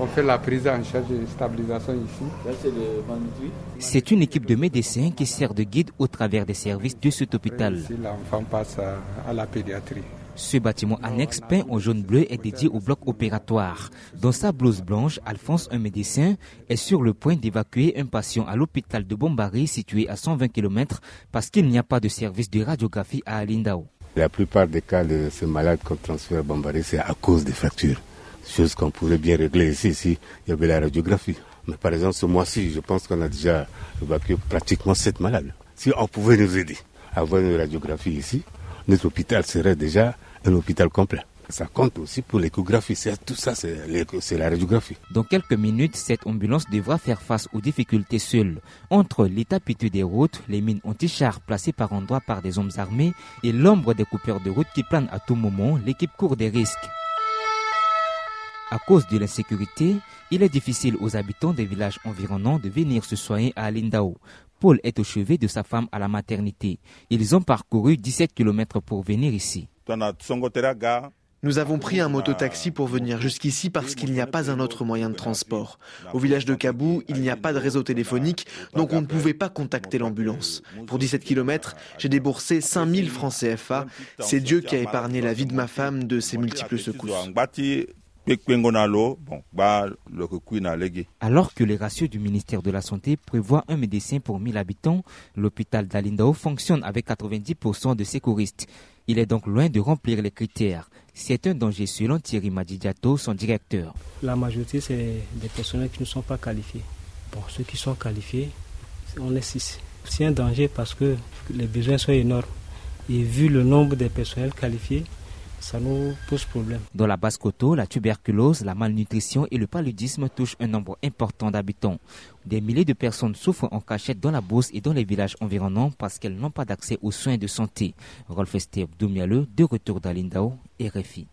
On fait la prise en charge de stabilisation ici. C'est une équipe de médecins qui sert de guide au travers des services de cet hôpital. Ici, l'enfant passe à la pédiatrie. Ce bâtiment annexe peint en jaune-bleu est dédié au bloc opératoire. Dans sa blouse blanche, Alphonse, un médecin, est sur le point d'évacuer un patient à l'hôpital de Bombari situé à 120 km parce qu'il n'y a pas de service de radiographie à Alindao. La plupart des cas de ces malades qu'on transfère à Bombari, c'est à cause des fractures. Chose qu'on pourrait bien régler ici, si il y avait la radiographie. Mais par exemple, ce mois-ci, je pense qu'on a déjà évacué pratiquement 7 malades. Si on pouvait nous aider à avoir une radiographie ici, notre hôpital serait déjà un hôpital complet. Ça compte aussi pour l'échographie. Tout ça, c'est la radiographie. Dans quelques minutes, cette ambulance devra faire face aux difficultés seule. Entre l'état des routes, les mines anti-chars placées par endroits par des hommes armés et l'ombre des coupeurs de route qui planent à tout moment, l'équipe court des risques. À cause de l'insécurité, il est difficile aux habitants des villages environnants de venir se soigner à Alindao. Paul est au chevet de sa femme à la maternité. Ils ont parcouru 17 km pour venir ici. Nous avons pris un mototaxi pour venir jusqu'ici parce qu'il n'y a pas un autre moyen de transport. Au village de Kabou, il n'y a pas de réseau téléphonique, donc on ne pouvait pas contacter l'ambulance. Pour 17 km, j'ai déboursé 5000 francs CFA. C'est Dieu qui a épargné la vie de ma femme de ses multiples secousses. Alors que les ratios du ministère de la Santé prévoient un médecin pour 1000 habitants, l'hôpital d'Alindao fonctionne avec 90% de secouristes. Il est donc loin de remplir les critères. C'est un danger selon Thierry Madidiato, son directeur. La majorité, c'est des personnels qui ne sont pas qualifiés. Bon, ceux qui sont qualifiés, on est six. C'est un danger parce que les besoins sont énormes. Et vu le nombre de personnels qualifiés, ça nous pose problème. Dans la Basse-Coto, la tuberculose, la malnutrition et le paludisme touchent un nombre important d'habitants. Des milliers de personnes souffrent en cachette dans la bourse et dans les villages environnants parce qu'elles n'ont pas d'accès aux soins de santé. Rolf Esther Doumialeux, de retour d'Alindao, RFI.